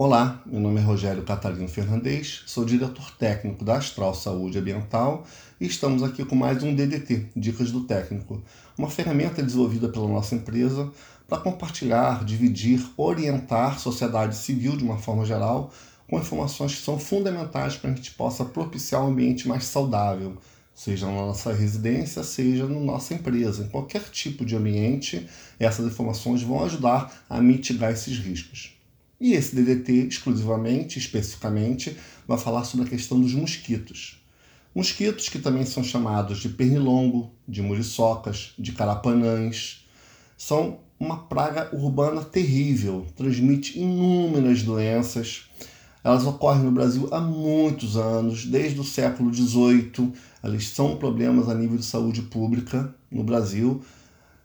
Olá, meu nome é Rogério Catarino Fernandes, sou diretor técnico da Astral Saúde Ambiental e estamos aqui com mais um DDT, Dicas do Técnico, uma ferramenta desenvolvida pela nossa empresa para compartilhar, dividir, orientar sociedade civil de uma forma geral com informações que são fundamentais para que a gente possa propiciar um ambiente mais saudável, seja na nossa residência, seja na nossa empresa. Em qualquer tipo de ambiente, essas informações vão ajudar a mitigar esses riscos. E esse DDT, exclusivamente, especificamente, vai falar sobre a questão dos mosquitos. Mosquitos que também são chamados de pernilongo, de muriçocas, de carapanãs, são uma praga urbana terrível, transmite inúmeras doenças. Elas ocorrem no Brasil há muitos anos, desde o século XVIII. Elas são problemas a nível de saúde pública no Brasil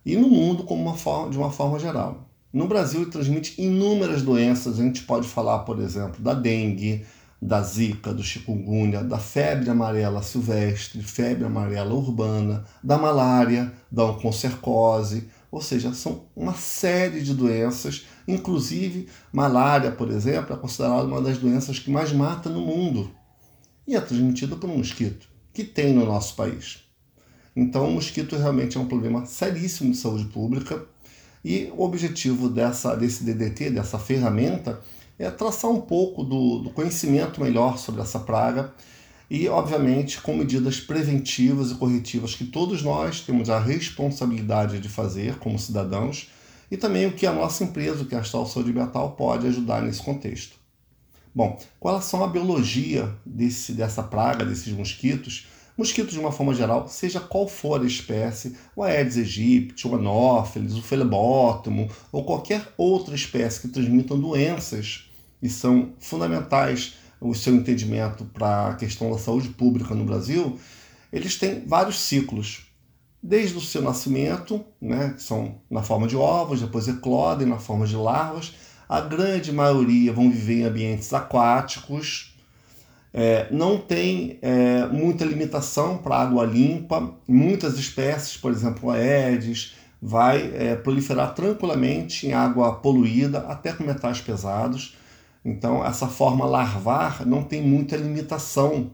e no mundo como uma forma, de uma forma geral. No Brasil, ele transmite inúmeras doenças. A gente pode falar, por exemplo, da dengue, da zika, do chikungunya, da febre amarela silvestre, febre amarela urbana, da malária, da oncocercose, ou seja, são uma série de doenças, inclusive malária, por exemplo, é considerada uma das doenças que mais mata no mundo e é transmitida por um mosquito, que tem no nosso país. Então, o mosquito realmente é um problema seríssimo de saúde pública e o objetivo dessa, desse DDT, dessa ferramenta, é traçar um pouco do, do conhecimento melhor sobre essa praga e, obviamente, com medidas preventivas e corretivas que todos nós temos a responsabilidade de fazer como cidadãos e também o que a nossa empresa, o que a Astral Saúde Ambiental, pode ajudar nesse contexto. Bom, com relação à biologia desse, dessa praga, desses mosquitos, Mosquitos, de uma forma geral, seja qual for a espécie, o Aedes aegypti, o Anopheles, o Phelebótomo ou qualquer outra espécie que transmitam doenças e são fundamentais o seu entendimento para a questão da saúde pública no Brasil, eles têm vários ciclos. Desde o seu nascimento, né, são na forma de ovos, depois eclodem na forma de larvas, a grande maioria vão viver em ambientes aquáticos, é, não tem é, muita limitação para água limpa. Muitas espécies, por exemplo, Aedes, vai é, proliferar tranquilamente em água poluída, até com metais pesados. Então, essa forma larvar não tem muita limitação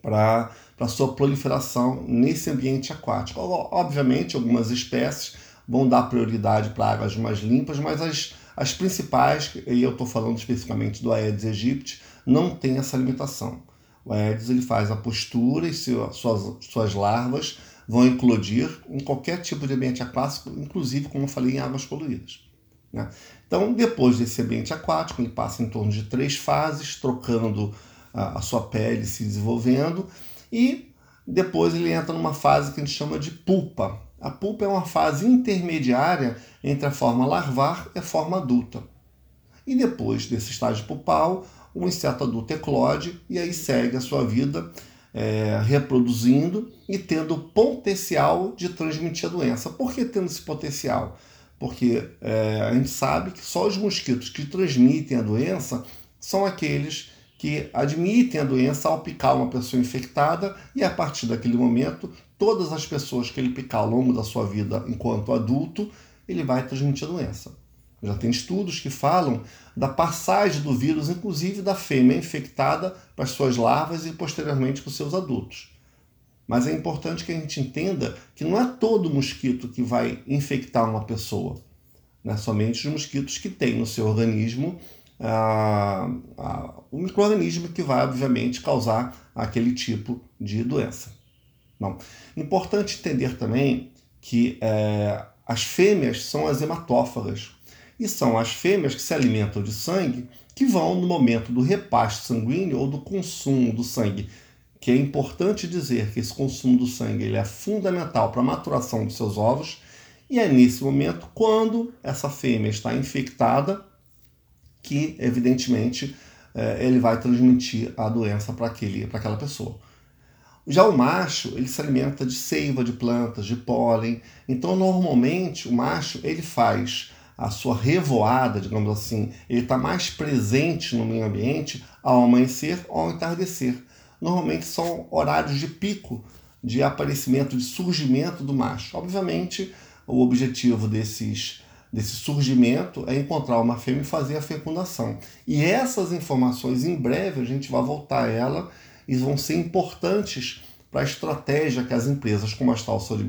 para a sua proliferação nesse ambiente aquático. Obviamente, algumas espécies vão dar prioridade para águas mais limpas, mas as, as principais, e eu estou falando especificamente do Aedes aegypti, não tem essa limitação. O Aedes ele faz a postura e suas, suas larvas vão eclodir em qualquer tipo de ambiente aquático, inclusive, como eu falei, em águas poluídas. Né? Então, depois desse ambiente aquático, ele passa em torno de três fases, trocando a, a sua pele, se desenvolvendo, e depois ele entra numa fase que a gente chama de pulpa. A pulpa é uma fase intermediária entre a forma larvar e a forma adulta. E depois desse estágio pulpal, o inseto adulto eclode e aí segue a sua vida é, reproduzindo e tendo potencial de transmitir a doença. Por que tendo esse potencial? Porque é, a gente sabe que só os mosquitos que transmitem a doença são aqueles que admitem a doença ao picar uma pessoa infectada e a partir daquele momento, todas as pessoas que ele picar ao longo da sua vida enquanto adulto, ele vai transmitir a doença. Já tem estudos que falam da passagem do vírus, inclusive da fêmea infectada para as suas larvas e posteriormente para os seus adultos. Mas é importante que a gente entenda que não é todo mosquito que vai infectar uma pessoa, né? somente os mosquitos que têm no seu organismo ah, ah, o microorganismo que vai, obviamente, causar aquele tipo de doença. Importante entender também que é, as fêmeas são as hematófagas e são as fêmeas que se alimentam de sangue que vão no momento do repaste sanguíneo ou do consumo do sangue, que é importante dizer que esse consumo do sangue ele é fundamental para a maturação dos seus ovos, e é nesse momento, quando essa fêmea está infectada, que evidentemente é, ele vai transmitir a doença para aquela pessoa. Já o macho, ele se alimenta de seiva de plantas, de pólen. Então, normalmente, o macho ele faz a sua revoada, digamos assim, ele está mais presente no meio ambiente ao amanhecer ou ao entardecer. Normalmente são horários de pico de aparecimento, de surgimento do macho. Obviamente, o objetivo desses desse surgimento é encontrar uma fêmea e fazer a fecundação. E essas informações, em breve, a gente vai voltar a ela e vão ser importantes para a estratégia que as empresas como a Astral Saúde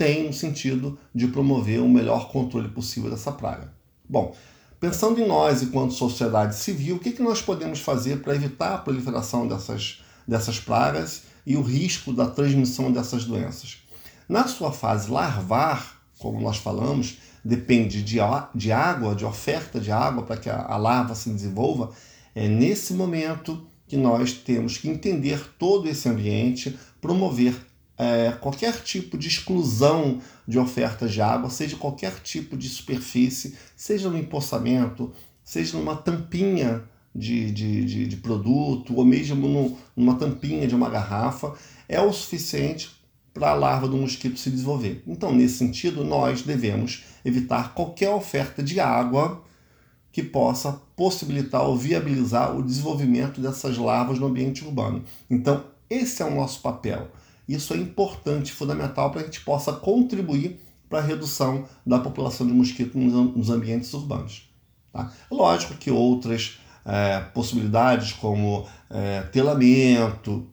Têm no sentido de promover o melhor controle possível dessa praga. Bom, pensando em nós enquanto sociedade civil, o que, que nós podemos fazer para evitar a proliferação dessas, dessas pragas e o risco da transmissão dessas doenças? Na sua fase larvar, como nós falamos, depende de, de água, de oferta de água para que a, a larva se desenvolva, é nesse momento que nós temos que entender todo esse ambiente, promover é, qualquer tipo de exclusão de ofertas de água, seja qualquer tipo de superfície, seja no empoçamento, seja numa tampinha de, de, de, de produto, ou mesmo no, numa tampinha de uma garrafa, é o suficiente para a larva do mosquito se desenvolver. Então, nesse sentido, nós devemos evitar qualquer oferta de água que possa possibilitar ou viabilizar o desenvolvimento dessas larvas no ambiente urbano. Então, esse é o nosso papel. Isso é importante, fundamental para a gente possa contribuir para a redução da população de mosquito nos ambientes urbanos. Tá? Lógico que outras é, possibilidades, como é, telamento,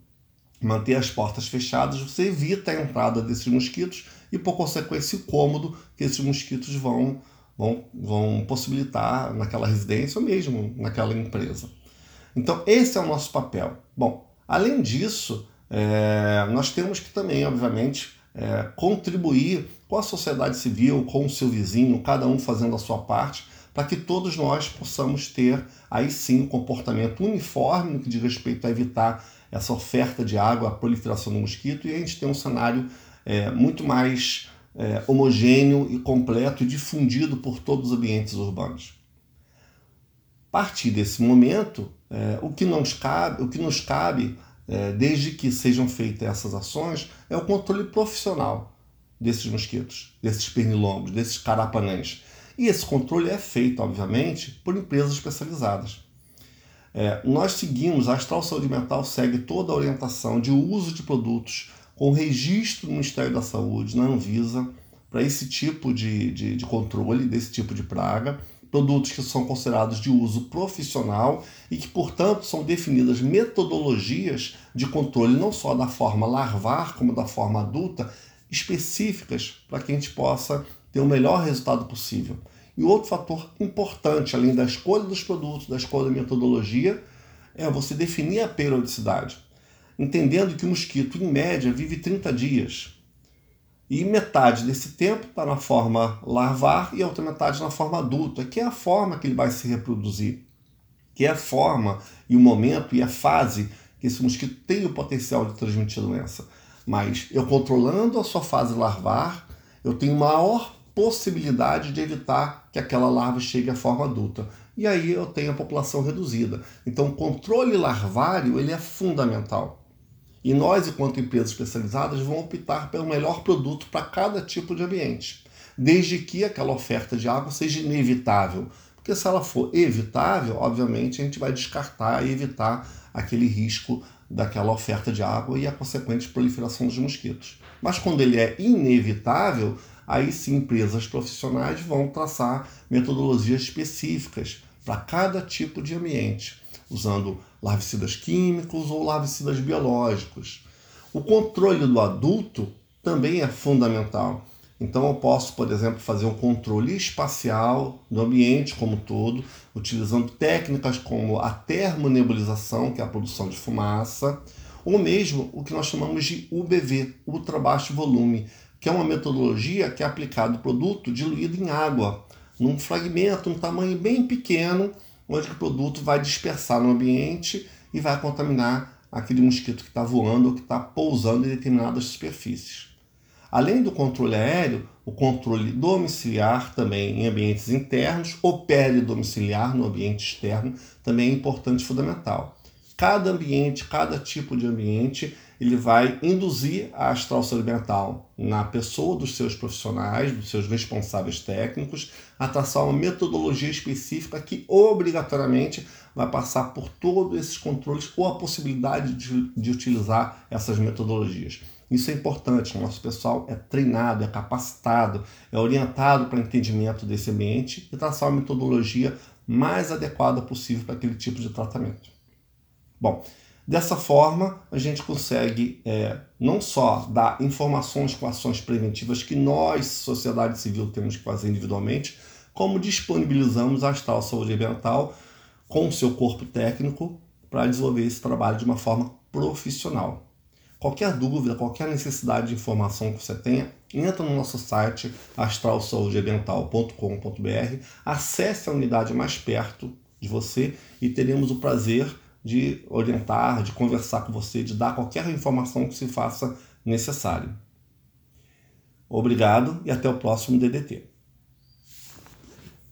manter as portas fechadas, você evita a entrada desses mosquitos e, por consequência, o cômodo que esses mosquitos vão, vão, vão possibilitar naquela residência ou mesmo naquela empresa. Então, esse é o nosso papel. Bom, além disso, é, nós temos que também, obviamente, é, contribuir com a sociedade civil, com o seu vizinho, cada um fazendo a sua parte, para que todos nós possamos ter aí sim um comportamento uniforme no que diz respeito a evitar essa oferta de água, a proliferação do mosquito, e a gente tem um cenário é, muito mais é, homogêneo e completo e difundido por todos os ambientes urbanos. A partir desse momento, é, o, que nos cabe, o que nos cabe, é, desde que sejam feitas essas ações, é o controle profissional desses mosquitos, desses pernilongos, desses carapanãs. E esse controle é feito, obviamente, por empresas especializadas. É, nós seguimos, a Astral Saúde Mental segue toda a orientação de uso de produtos com registro no Ministério da Saúde, na Anvisa, para esse tipo de, de, de controle desse tipo de praga. Produtos que são considerados de uso profissional e que, portanto, são definidas metodologias de controle não só da forma larvar, como da forma adulta, específicas para que a gente possa ter o melhor resultado possível. E outro fator importante, além da escolha dos produtos, da escolha da metodologia, é você definir a periodicidade, entendendo que o mosquito, em média, vive 30 dias. E metade desse tempo está na forma larvar e a outra metade na forma adulta, que é a forma que ele vai se reproduzir, que é a forma e o momento e a fase que esse mosquito tem o potencial de transmitir doença. Mas eu controlando a sua fase larvar, eu tenho maior possibilidade de evitar que aquela larva chegue à forma adulta. E aí eu tenho a população reduzida. Então, o controle larvário ele é fundamental. E nós, enquanto empresas especializadas, vamos optar pelo melhor produto para cada tipo de ambiente, desde que aquela oferta de água seja inevitável. Porque se ela for evitável, obviamente a gente vai descartar e evitar aquele risco daquela oferta de água e a consequente proliferação dos mosquitos. Mas quando ele é inevitável, aí sim empresas profissionais vão traçar metodologias específicas para cada tipo de ambiente, usando larvicidas químicos ou larvicidas biológicos. O controle do adulto também é fundamental. Então eu posso, por exemplo, fazer um controle espacial do ambiente como um todo, utilizando técnicas como a termonebulização, que é a produção de fumaça, ou mesmo o que nós chamamos de UBV, ultra baixo volume, que é uma metodologia que é aplicada o produto diluído em água, num fragmento, um tamanho bem pequeno, onde o produto vai dispersar no ambiente e vai contaminar aquele mosquito que está voando ou que está pousando em determinadas superfícies. Além do controle aéreo, o controle domiciliar também em ambientes internos ou peridomiciliar no ambiente externo também é importante e fundamental. Cada ambiente, cada tipo de ambiente ele vai induzir a astral mental na pessoa dos seus profissionais, dos seus responsáveis técnicos, a traçar uma metodologia específica que obrigatoriamente vai passar por todos esses controles ou a possibilidade de, de utilizar essas metodologias. Isso é importante, o nosso pessoal é treinado, é capacitado, é orientado para entendimento desse ambiente e traçar uma metodologia mais adequada possível para aquele tipo de tratamento. Bom, dessa forma a gente consegue é, não só dar informações com ações preventivas que nós, sociedade civil, temos que fazer individualmente, como disponibilizamos a Astral Saúde Ambiental com o seu corpo técnico para desenvolver esse trabalho de uma forma profissional. Qualquer dúvida, qualquer necessidade de informação que você tenha, entra no nosso site astralsaudeambiental.com.br, acesse a unidade mais perto de você e teremos o prazer de orientar, de conversar com você, de dar qualquer informação que se faça necessário. Obrigado e até o próximo DDT.